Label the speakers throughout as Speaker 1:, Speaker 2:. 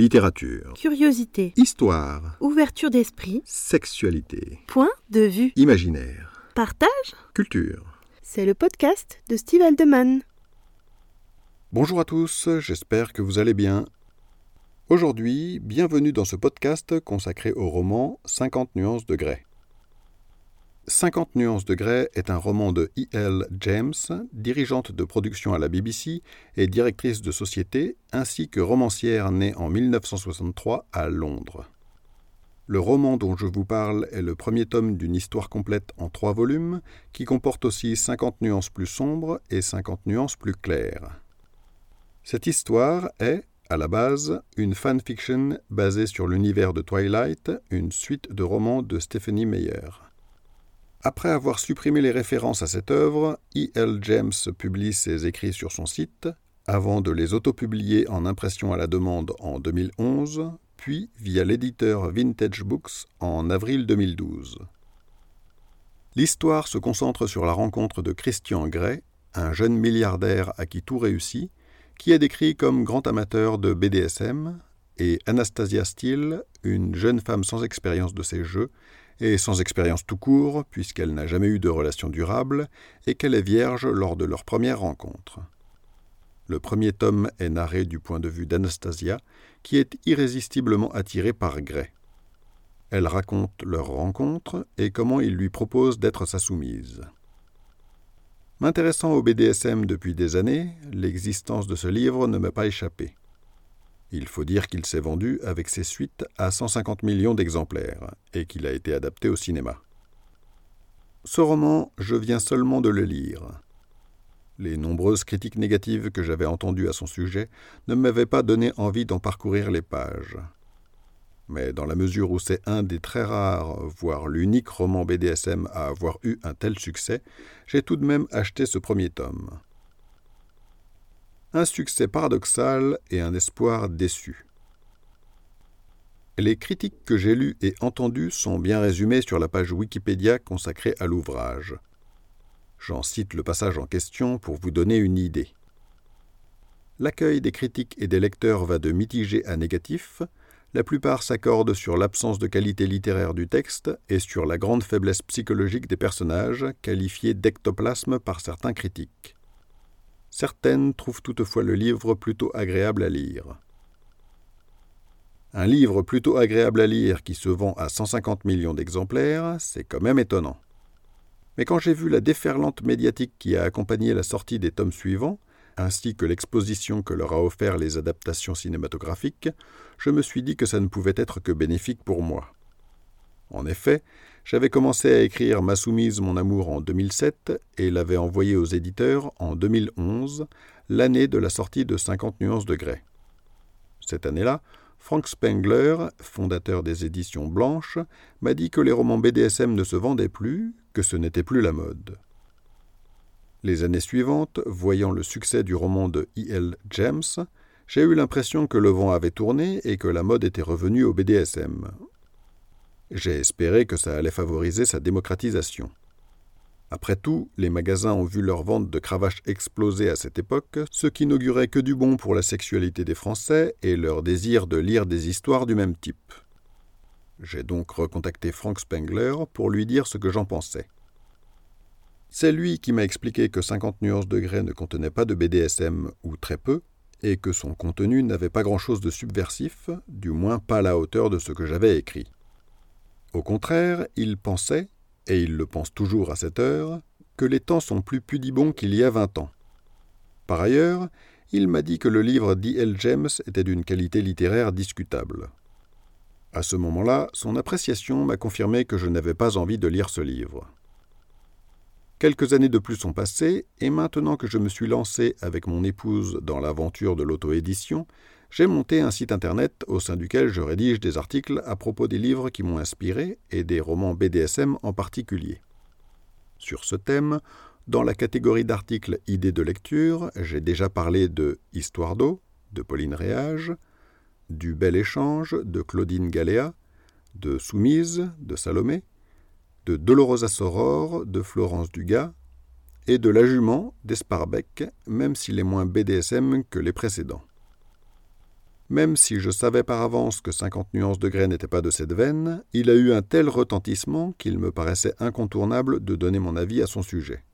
Speaker 1: Littérature.
Speaker 2: Curiosité.
Speaker 1: Histoire.
Speaker 2: Ouverture d'esprit.
Speaker 1: Sexualité.
Speaker 2: Point de vue.
Speaker 1: Imaginaire.
Speaker 2: Partage.
Speaker 1: Culture.
Speaker 2: C'est le podcast de Steve Aldeman.
Speaker 1: Bonjour à tous, j'espère que vous allez bien. Aujourd'hui, bienvenue dans ce podcast consacré au roman 50 nuances de Grey. 50 nuances de Grey est un roman de E.L. James, dirigeante de production à la BBC et directrice de société, ainsi que romancière née en 1963 à Londres. Le roman dont je vous parle est le premier tome d'une histoire complète en trois volumes, qui comporte aussi 50 nuances plus sombres et 50 nuances plus claires. Cette histoire est, à la base, une fanfiction basée sur l'univers de Twilight, une suite de romans de Stephanie Meyer. Après avoir supprimé les références à cette œuvre, E.L. James publie ses écrits sur son site, avant de les autopublier en impression à la demande en 2011, puis via l'éditeur Vintage Books en avril 2012. L'histoire se concentre sur la rencontre de Christian Grey, un jeune milliardaire à qui tout réussit, qui est décrit comme grand amateur de BDSM, et Anastasia Steele, une jeune femme sans expérience de ces jeux, et sans expérience tout court, puisqu'elle n'a jamais eu de relation durable, et qu'elle est vierge lors de leur première rencontre. Le premier tome est narré du point de vue d'Anastasia, qui est irrésistiblement attirée par Gray. Elle raconte leur rencontre et comment il lui propose d'être sa soumise. M'intéressant au BDSM depuis des années, l'existence de ce livre ne m'a pas échappé. Il faut dire qu'il s'est vendu avec ses suites à 150 millions d'exemplaires et qu'il a été adapté au cinéma. Ce roman, je viens seulement de le lire. Les nombreuses critiques négatives que j'avais entendues à son sujet ne m'avaient pas donné envie d'en parcourir les pages. Mais dans la mesure où c'est un des très rares, voire l'unique roman BDSM à avoir eu un tel succès, j'ai tout de même acheté ce premier tome un succès paradoxal et un espoir déçu. Les critiques que j'ai lues et entendues sont bien résumées sur la page Wikipédia consacrée à l'ouvrage. J'en cite le passage en question pour vous donner une idée. L'accueil des critiques et des lecteurs va de mitigé à négatif, la plupart s'accordent sur l'absence de qualité littéraire du texte et sur la grande faiblesse psychologique des personnages, qualifiés d'ectoplasme par certains critiques. Certaines trouvent toutefois le livre plutôt agréable à lire. Un livre plutôt agréable à lire qui se vend à 150 millions d'exemplaires, c'est quand même étonnant. Mais quand j'ai vu la déferlante médiatique qui a accompagné la sortie des tomes suivants, ainsi que l'exposition que leur a offert les adaptations cinématographiques, je me suis dit que ça ne pouvait être que bénéfique pour moi. En effet, j'avais commencé à écrire Ma soumise, mon amour en 2007 et l'avais envoyé aux éditeurs en 2011, l'année de la sortie de 50 nuances de Grey. Cette année-là, Frank Spengler, fondateur des éditions Blanches, m'a dit que les romans BDSM ne se vendaient plus, que ce n'était plus la mode. Les années suivantes, voyant le succès du roman de E.L. James, j'ai eu l'impression que le vent avait tourné et que la mode était revenue au BDSM, j'ai espéré que ça allait favoriser sa démocratisation. Après tout, les magasins ont vu leur vente de cravaches exploser à cette époque, ce qui n'augurait que du bon pour la sexualité des Français et leur désir de lire des histoires du même type. J'ai donc recontacté Frank Spengler pour lui dire ce que j'en pensais. C'est lui qui m'a expliqué que 50 nuances de ne contenait pas de BDSM ou très peu, et que son contenu n'avait pas grand-chose de subversif, du moins pas à la hauteur de ce que j'avais écrit. Au contraire, il pensait, et il le pense toujours à cette heure, que les temps sont plus pudibons qu'il y a vingt ans. Par ailleurs, il m'a dit que le livre d'E.L. James était d'une qualité littéraire discutable. À ce moment-là, son appréciation m'a confirmé que je n'avais pas envie de lire ce livre. Quelques années de plus sont passées, et maintenant que je me suis lancé avec mon épouse dans l'aventure de l'auto-édition, j'ai monté un site internet au sein duquel je rédige des articles à propos des livres qui m'ont inspiré et des romans BDSM en particulier. Sur ce thème, dans la catégorie d'articles idées de lecture, j'ai déjà parlé de Histoire d'eau de Pauline Réage, du Bel Échange de Claudine Galéa, de Soumise de Salomé, de Dolorosa Soror de Florence Dugas et de La Jument d'Esparbeck, même s'il est moins BDSM que les précédents. Même si je savais par avance que 50 nuances de grès n'étaient pas de cette veine, il a eu un tel retentissement qu'il me paraissait incontournable de donner mon avis à son sujet.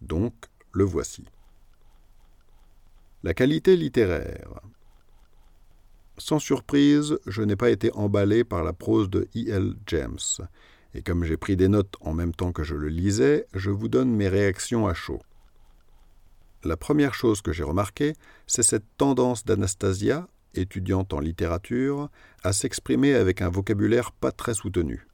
Speaker 1: Donc, le voici. La qualité littéraire. Sans surprise, je n'ai pas été emballé par la prose de E.L. James, et comme j'ai pris des notes en même temps que je le lisais, je vous donne mes réactions à chaud. La première chose que j'ai remarquée, c'est cette tendance d'Anastasia, étudiante en littérature, à s'exprimer avec un vocabulaire pas très soutenu.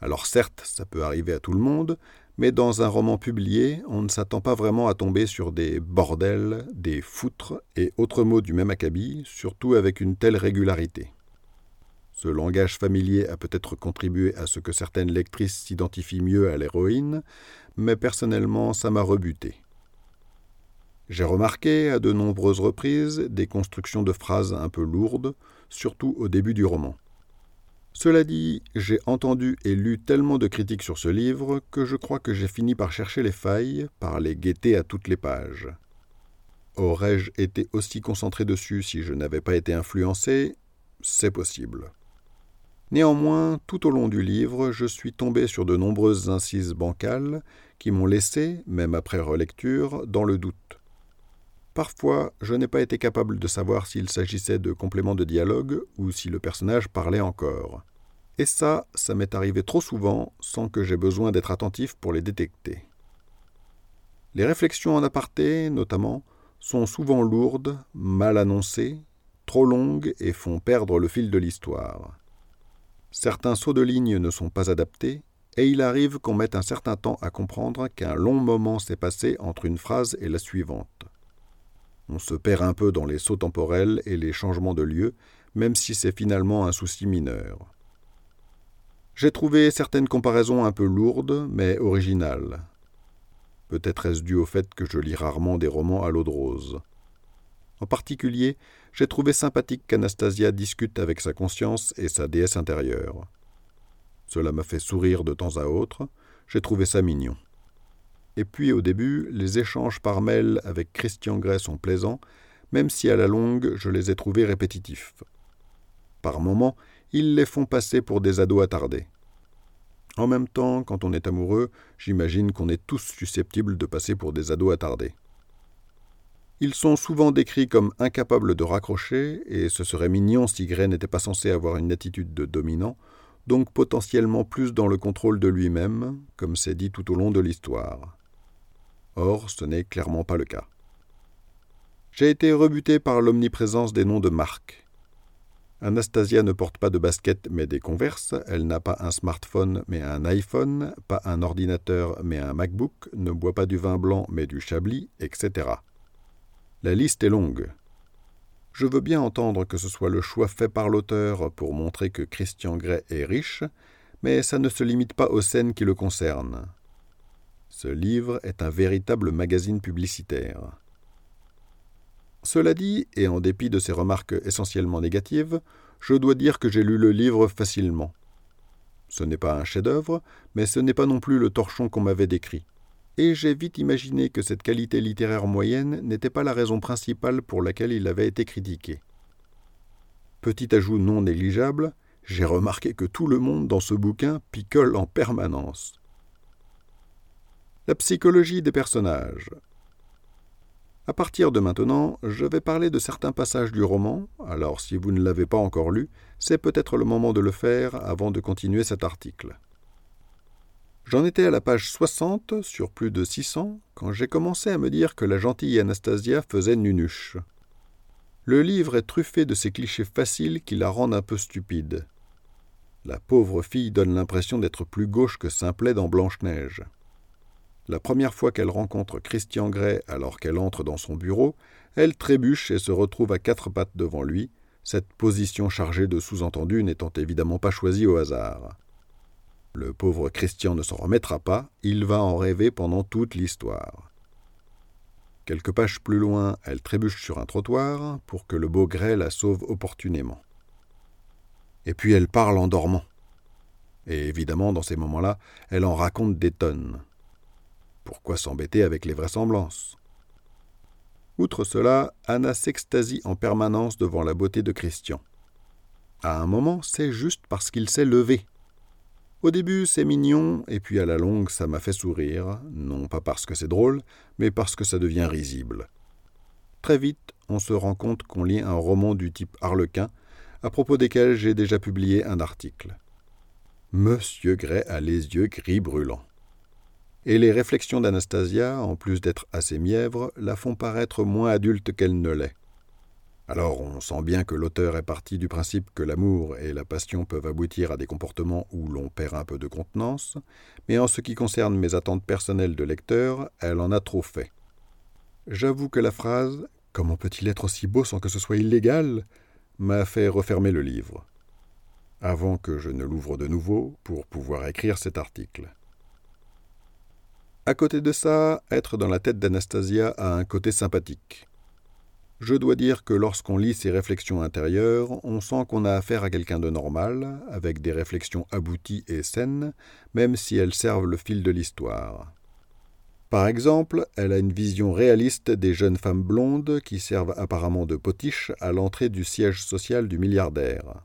Speaker 1: Alors certes, ça peut arriver à tout le monde, mais dans un roman publié, on ne s'attend pas vraiment à tomber sur des bordels, des foutres et autres mots du même acabit, surtout avec une telle régularité. Ce langage familier a peut-être contribué à ce que certaines lectrices s'identifient mieux à l'héroïne, mais personnellement ça m'a rebuté. J'ai remarqué à de nombreuses reprises des constructions de phrases un peu lourdes, surtout au début du roman. Cela dit, j'ai entendu et lu tellement de critiques sur ce livre que je crois que j'ai fini par chercher les failles, par les guetter à toutes les pages. Aurais-je été aussi concentré dessus si je n'avais pas été influencé? C'est possible. Néanmoins, tout au long du livre, je suis tombé sur de nombreuses incises bancales qui m'ont laissé, même après relecture, dans le doute. Parfois, je n'ai pas été capable de savoir s'il s'agissait de compléments de dialogue ou si le personnage parlait encore. Et ça, ça m'est arrivé trop souvent sans que j'aie besoin d'être attentif pour les détecter. Les réflexions en aparté, notamment, sont souvent lourdes, mal annoncées, trop longues et font perdre le fil de l'histoire. Certains sauts de ligne ne sont pas adaptés, et il arrive qu'on mette un certain temps à comprendre qu'un long moment s'est passé entre une phrase et la suivante. On se perd un peu dans les sauts temporels et les changements de lieu, même si c'est finalement un souci mineur. J'ai trouvé certaines comparaisons un peu lourdes, mais originales. Peut-être est-ce dû au fait que je lis rarement des romans à l'eau de rose. En particulier, j'ai trouvé sympathique qu'Anastasia discute avec sa conscience et sa déesse intérieure. Cela m'a fait sourire de temps à autre, j'ai trouvé ça mignon. Et puis au début, les échanges par mail avec Christian Grey sont plaisants, même si à la longue je les ai trouvés répétitifs. Par moments, ils les font passer pour des ados attardés. En même temps, quand on est amoureux, j'imagine qu'on est tous susceptibles de passer pour des ados attardés. Ils sont souvent décrits comme incapables de raccrocher, et ce serait mignon si Gray n'était pas censé avoir une attitude de dominant, donc potentiellement plus dans le contrôle de lui-même, comme c'est dit tout au long de l'histoire. Or, ce n'est clairement pas le cas. J'ai été rebuté par l'omniprésence des noms de marques. Anastasia ne porte pas de basket mais des converses, elle n'a pas un smartphone mais un iPhone, pas un ordinateur mais un MacBook, ne boit pas du vin blanc mais du chablis, etc. La liste est longue. Je veux bien entendre que ce soit le choix fait par l'auteur pour montrer que Christian Grey est riche, mais ça ne se limite pas aux scènes qui le concernent. Ce livre est un véritable magazine publicitaire. Cela dit, et en dépit de ces remarques essentiellement négatives, je dois dire que j'ai lu le livre facilement. Ce n'est pas un chef-d'œuvre, mais ce n'est pas non plus le torchon qu'on m'avait décrit. Et j'ai vite imaginé que cette qualité littéraire moyenne n'était pas la raison principale pour laquelle il avait été critiqué. Petit ajout non négligeable, j'ai remarqué que tout le monde dans ce bouquin picole en permanence. La psychologie des personnages. À partir de maintenant, je vais parler de certains passages du roman, alors si vous ne l'avez pas encore lu, c'est peut-être le moment de le faire avant de continuer cet article. J'en étais à la page 60 sur plus de 600 quand j'ai commencé à me dire que la gentille Anastasia faisait nunuche. Le livre est truffé de ces clichés faciles qui la rendent un peu stupide. La pauvre fille donne l'impression d'être plus gauche que Simplet dans Blanche-Neige. La première fois qu'elle rencontre Christian Grey alors qu'elle entre dans son bureau, elle trébuche et se retrouve à quatre pattes devant lui, cette position chargée de sous-entendus n'étant évidemment pas choisie au hasard. Le pauvre Christian ne s'en remettra pas, il va en rêver pendant toute l'histoire. Quelques pages plus loin, elle trébuche sur un trottoir pour que le beau Grey la sauve opportunément. Et puis elle parle en dormant. Et évidemment, dans ces moments-là, elle en raconte des tonnes. Pourquoi s'embêter avec les vraisemblances Outre cela, Anna s'extasie en permanence devant la beauté de Christian. À un moment, c'est juste parce qu'il s'est levé. Au début, c'est mignon, et puis à la longue, ça m'a fait sourire, non pas parce que c'est drôle, mais parce que ça devient risible. Très vite, on se rend compte qu'on lit un roman du type Harlequin, à propos desquels j'ai déjà publié un article. Monsieur Gray a les yeux gris brûlants. Et les réflexions d'Anastasia, en plus d'être assez mièvres, la font paraître moins adulte qu'elle ne l'est. Alors on sent bien que l'auteur est parti du principe que l'amour et la passion peuvent aboutir à des comportements où l'on perd un peu de contenance, mais en ce qui concerne mes attentes personnelles de lecteur, elle en a trop fait. J'avoue que la phrase Comment peut-il être aussi beau sans que ce soit illégal? m'a fait refermer le livre, avant que je ne l'ouvre de nouveau pour pouvoir écrire cet article. À côté de ça, être dans la tête d'Anastasia a un côté sympathique. Je dois dire que lorsqu'on lit ses réflexions intérieures, on sent qu'on a affaire à quelqu'un de normal, avec des réflexions abouties et saines, même si elles servent le fil de l'histoire. Par exemple, elle a une vision réaliste des jeunes femmes blondes qui servent apparemment de potiches à l'entrée du siège social du milliardaire.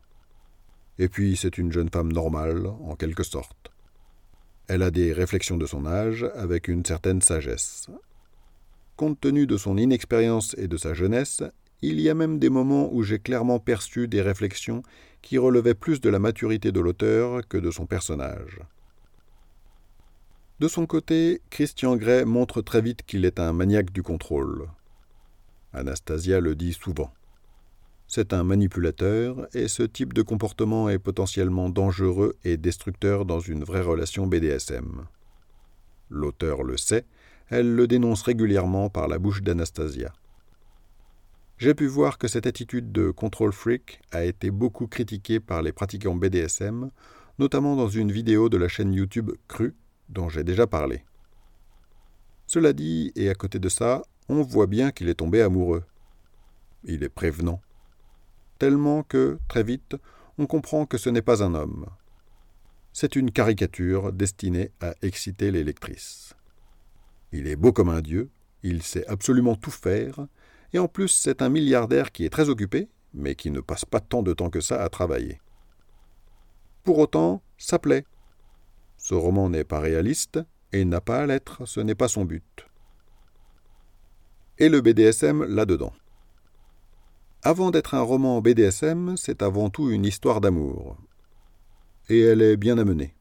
Speaker 1: Et puis c'est une jeune femme normale, en quelque sorte. Elle a des réflexions de son âge, avec une certaine sagesse. Compte tenu de son inexpérience et de sa jeunesse, il y a même des moments où j'ai clairement perçu des réflexions qui relevaient plus de la maturité de l'auteur que de son personnage. De son côté, Christian Grey montre très vite qu'il est un maniaque du contrôle. Anastasia le dit souvent. C'est un manipulateur et ce type de comportement est potentiellement dangereux et destructeur dans une vraie relation BDSM. L'auteur le sait elle le dénonce régulièrement par la bouche d'Anastasia. J'ai pu voir que cette attitude de control freak a été beaucoup critiquée par les pratiquants BDSM, notamment dans une vidéo de la chaîne YouTube Cru, dont j'ai déjà parlé. Cela dit, et à côté de ça, on voit bien qu'il est tombé amoureux. Il est prévenant. Tellement que, très vite, on comprend que ce n'est pas un homme. C'est une caricature destinée à exciter les lectrices. Il est beau comme un dieu, il sait absolument tout faire, et en plus c'est un milliardaire qui est très occupé, mais qui ne passe pas tant de temps que ça à travailler. Pour autant, ça plaît. Ce roman n'est pas réaliste, et n'a pas à l'être, ce n'est pas son but. Et le BDSM là-dedans. Avant d'être un roman BDSM, c'est avant tout une histoire d'amour. Et elle est bien amenée,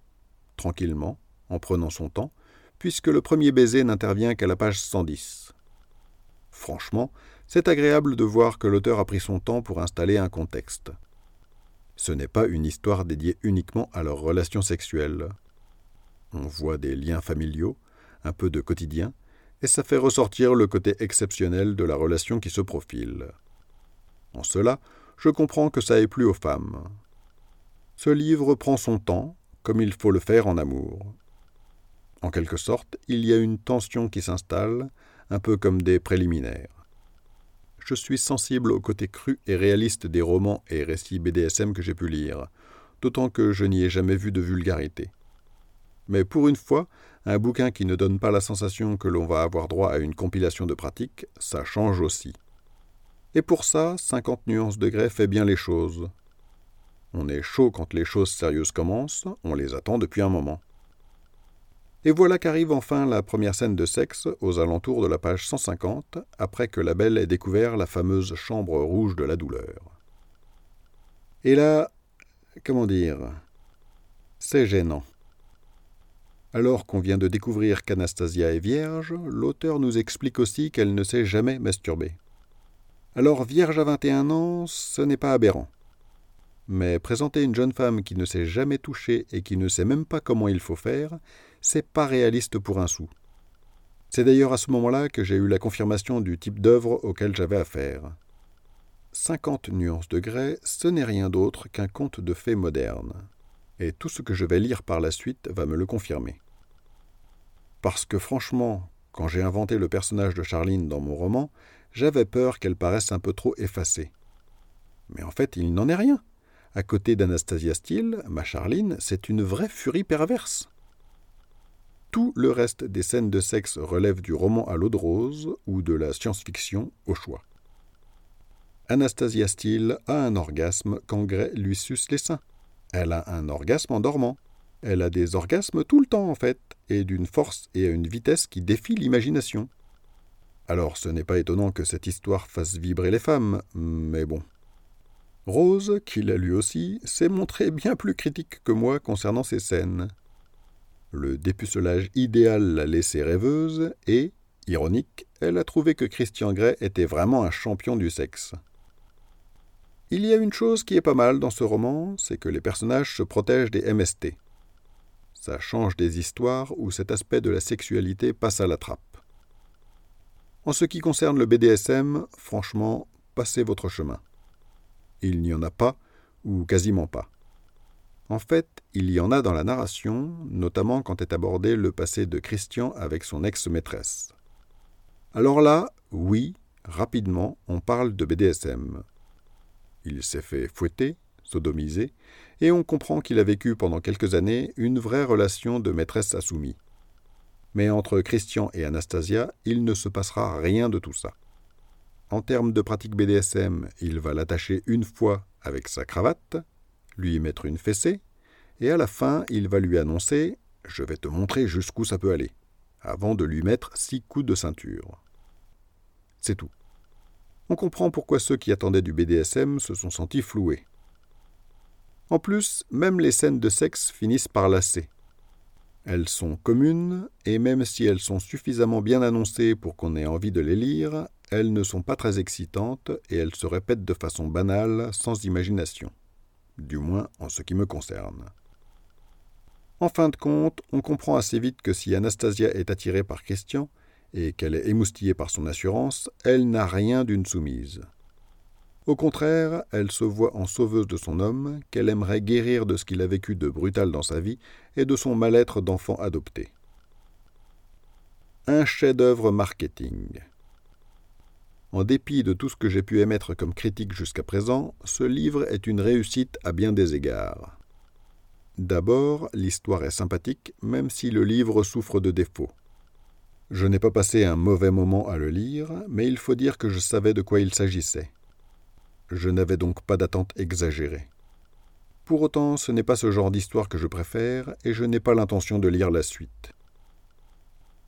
Speaker 1: tranquillement, en prenant son temps, puisque le premier baiser n'intervient qu'à la page 110. Franchement, c'est agréable de voir que l'auteur a pris son temps pour installer un contexte. Ce n'est pas une histoire dédiée uniquement à leurs relations sexuelles. On voit des liens familiaux, un peu de quotidien, et ça fait ressortir le côté exceptionnel de la relation qui se profile. En cela, je comprends que ça ait plu aux femmes. Ce livre prend son temps, comme il faut le faire en amour. En quelque sorte, il y a une tension qui s'installe, un peu comme des préliminaires. Je suis sensible au côté cru et réaliste des romans et récits BDSM que j'ai pu lire, d'autant que je n'y ai jamais vu de vulgarité. Mais pour une fois, un bouquin qui ne donne pas la sensation que l'on va avoir droit à une compilation de pratiques, ça change aussi. Et pour ça, 50 nuances de fait bien les choses. On est chaud quand les choses sérieuses commencent, on les attend depuis un moment. Et voilà qu'arrive enfin la première scène de sexe aux alentours de la page 150, après que la belle ait découvert la fameuse chambre rouge de la douleur. Et là, comment dire, c'est gênant. Alors qu'on vient de découvrir qu'Anastasia est vierge, l'auteur nous explique aussi qu'elle ne s'est jamais masturbée. Alors vierge à 21 ans, ce n'est pas aberrant. Mais présenter une jeune femme qui ne s'est jamais touchée et qui ne sait même pas comment il faut faire, c'est pas réaliste pour un sou. C'est d'ailleurs à ce moment-là que j'ai eu la confirmation du type d'œuvre auquel j'avais affaire. 50 nuances de grès, ce n'est rien d'autre qu'un conte de fées moderne. Et tout ce que je vais lire par la suite va me le confirmer. Parce que franchement, quand j'ai inventé le personnage de Charline dans mon roman, j'avais peur qu'elle paraisse un peu trop effacée. Mais en fait, il n'en est rien. À côté d'Anastasia Steele, ma Charline, c'est une vraie furie perverse. Tout le reste des scènes de sexe relève du roman à l'eau de rose ou de la science-fiction au choix. Anastasia Steele a un orgasme quand Gray lui suce les seins. Elle a un orgasme en dormant. Elle a des orgasmes tout le temps en fait, et d'une force et à une vitesse qui défient l'imagination. Alors ce n'est pas étonnant que cette histoire fasse vibrer les femmes, mais bon. Rose, qui l'a lu aussi, s'est montrée bien plus critique que moi concernant ces scènes. Le dépucelage idéal l'a laissée rêveuse et, ironique, elle a trouvé que Christian Grey était vraiment un champion du sexe. Il y a une chose qui est pas mal dans ce roman, c'est que les personnages se protègent des MST. Ça change des histoires où cet aspect de la sexualité passe à la trappe. En ce qui concerne le BDSM, franchement, passez votre chemin. Il n'y en a pas, ou quasiment pas. En fait, il y en a dans la narration, notamment quand est abordé le passé de Christian avec son ex-maîtresse. Alors là, oui, rapidement, on parle de BDSM. Il s'est fait fouetter, sodomiser, et on comprend qu'il a vécu pendant quelques années une vraie relation de maîtresse assoumie. Mais entre Christian et Anastasia, il ne se passera rien de tout ça. En termes de pratique BDSM, il va l'attacher une fois avec sa cravate, lui mettre une fessée, et à la fin, il va lui annoncer Je vais te montrer jusqu'où ça peut aller, avant de lui mettre six coups de ceinture. C'est tout. On comprend pourquoi ceux qui attendaient du BDSM se sont sentis floués. En plus, même les scènes de sexe finissent par lasser. Elles sont communes, et même si elles sont suffisamment bien annoncées pour qu'on ait envie de les lire, elles ne sont pas très excitantes et elles se répètent de façon banale, sans imagination du moins en ce qui me concerne. En fin de compte, on comprend assez vite que si Anastasia est attirée par Christian, et qu'elle est émoustillée par son assurance, elle n'a rien d'une soumise. Au contraire, elle se voit en sauveuse de son homme, qu'elle aimerait guérir de ce qu'il a vécu de brutal dans sa vie et de son mal-être d'enfant adopté. Un chef-d'œuvre marketing. En dépit de tout ce que j'ai pu émettre comme critique jusqu'à présent, ce livre est une réussite à bien des égards. D'abord, l'histoire est sympathique, même si le livre souffre de défauts. Je n'ai pas passé un mauvais moment à le lire, mais il faut dire que je savais de quoi il s'agissait. Je n'avais donc pas d'attente exagérée. Pour autant, ce n'est pas ce genre d'histoire que je préfère, et je n'ai pas l'intention de lire la suite.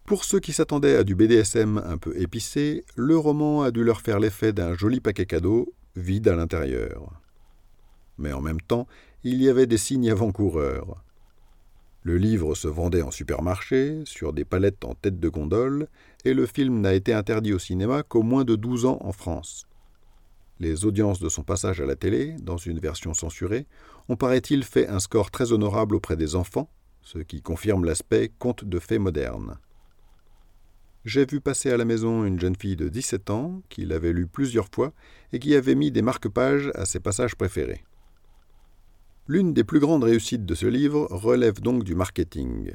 Speaker 1: Pour ceux qui s'attendaient à du BDSM un peu épicé, le roman a dû leur faire l'effet d'un joli paquet cadeau, vide à l'intérieur. Mais en même temps, il y avait des signes avant-coureurs. Le livre se vendait en supermarché, sur des palettes en tête de gondole, et le film n'a été interdit au cinéma qu'au moins de 12 ans en France. Les audiences de son passage à la télé, dans une version censurée, ont paraît-il fait un score très honorable auprès des enfants, ce qui confirme l'aspect conte de fées moderne. J'ai vu passer à la maison une jeune fille de 17 ans qui l'avait lu plusieurs fois et qui avait mis des marque-pages à ses passages préférés. L'une des plus grandes réussites de ce livre relève donc du marketing.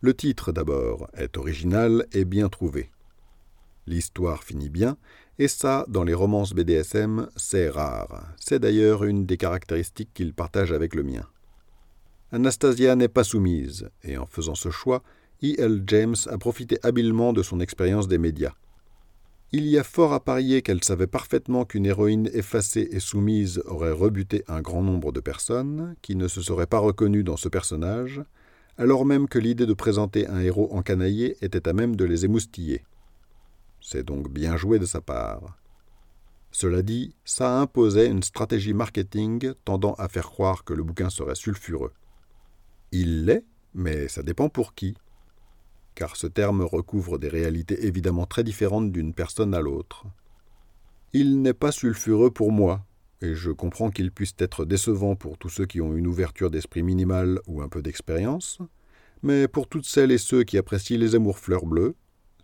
Speaker 1: Le titre d'abord est original et bien trouvé. L'histoire finit bien, et ça, dans les romances BDSM, c'est rare. C'est d'ailleurs une des caractéristiques qu'il partage avec le mien. Anastasia n'est pas soumise, et en faisant ce choix, E.L. James a profité habilement de son expérience des médias. Il y a fort à parier qu'elle savait parfaitement qu'une héroïne effacée et soumise aurait rebuté un grand nombre de personnes qui ne se seraient pas reconnues dans ce personnage, alors même que l'idée de présenter un héros encanaillé était à même de les émoustiller. C'est donc bien joué de sa part. Cela dit, ça imposait une stratégie marketing tendant à faire croire que le bouquin serait sulfureux. Il l'est, mais ça dépend pour qui car ce terme recouvre des réalités évidemment très différentes d'une personne à l'autre. Il n'est pas sulfureux pour moi, et je comprends qu'il puisse être décevant pour tous ceux qui ont une ouverture d'esprit minimale ou un peu d'expérience, mais pour toutes celles et ceux qui apprécient les amours fleurs bleues,